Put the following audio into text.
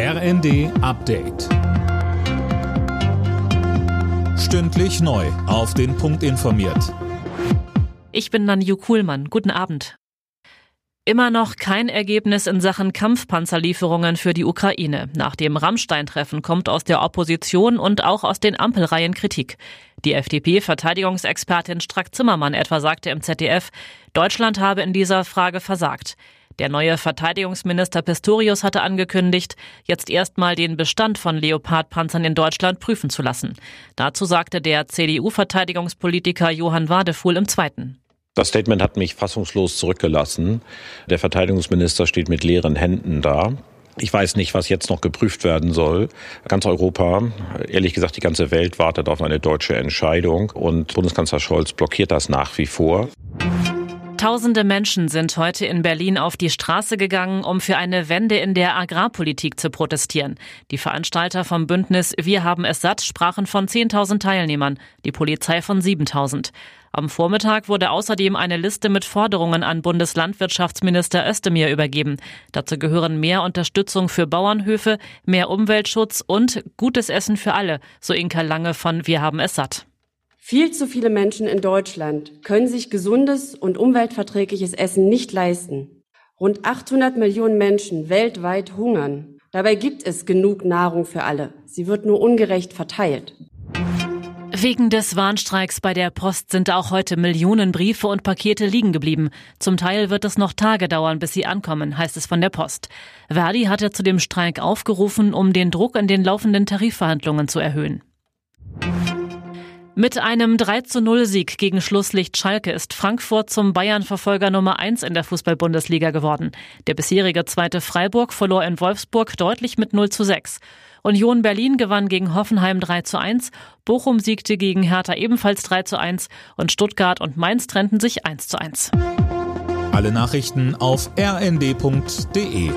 RND Update. Stündlich neu. Auf den Punkt informiert. Ich bin Nanju Kuhlmann. Guten Abend. Immer noch kein Ergebnis in Sachen Kampfpanzerlieferungen für die Ukraine. Nach dem Rammstein-Treffen kommt aus der Opposition und auch aus den Ampelreihen Kritik. Die FDP-Verteidigungsexpertin Strack-Zimmermann etwa sagte im ZDF, Deutschland habe in dieser Frage versagt. Der neue Verteidigungsminister Pistorius hatte angekündigt, jetzt erstmal den Bestand von Leopard-Panzern in Deutschland prüfen zu lassen. Dazu sagte der CDU-Verteidigungspolitiker Johann Wadefuhl im Zweiten. Das Statement hat mich fassungslos zurückgelassen. Der Verteidigungsminister steht mit leeren Händen da. Ich weiß nicht, was jetzt noch geprüft werden soll. Ganz Europa, ehrlich gesagt die ganze Welt wartet auf eine deutsche Entscheidung und Bundeskanzler Scholz blockiert das nach wie vor. Tausende Menschen sind heute in Berlin auf die Straße gegangen, um für eine Wende in der Agrarpolitik zu protestieren. Die Veranstalter vom Bündnis Wir haben es satt sprachen von 10.000 Teilnehmern, die Polizei von 7.000. Am Vormittag wurde außerdem eine Liste mit Forderungen an Bundeslandwirtschaftsminister Özdemir übergeben. Dazu gehören mehr Unterstützung für Bauernhöfe, mehr Umweltschutz und gutes Essen für alle, so Inka Lange von Wir haben es satt. Viel zu viele Menschen in Deutschland können sich gesundes und umweltverträgliches Essen nicht leisten. Rund 800 Millionen Menschen weltweit hungern. Dabei gibt es genug Nahrung für alle. Sie wird nur ungerecht verteilt. Wegen des Warnstreiks bei der Post sind auch heute Millionen Briefe und Pakete liegen geblieben. Zum Teil wird es noch Tage dauern, bis sie ankommen, heißt es von der Post. Verdi hatte zu dem Streik aufgerufen, um den Druck in den laufenden Tarifverhandlungen zu erhöhen. Mit einem 3 zu 0 Sieg gegen Schlusslicht Schalke ist Frankfurt zum Bayern-Verfolger Nummer 1 in der Fußball-Bundesliga geworden. Der bisherige zweite Freiburg verlor in Wolfsburg deutlich mit 0 zu 6. Union Berlin gewann gegen Hoffenheim 3 zu 1, Bochum siegte gegen Hertha ebenfalls 3 zu 1 und Stuttgart und Mainz trennten sich 1 zu 1. Alle Nachrichten auf rnd.de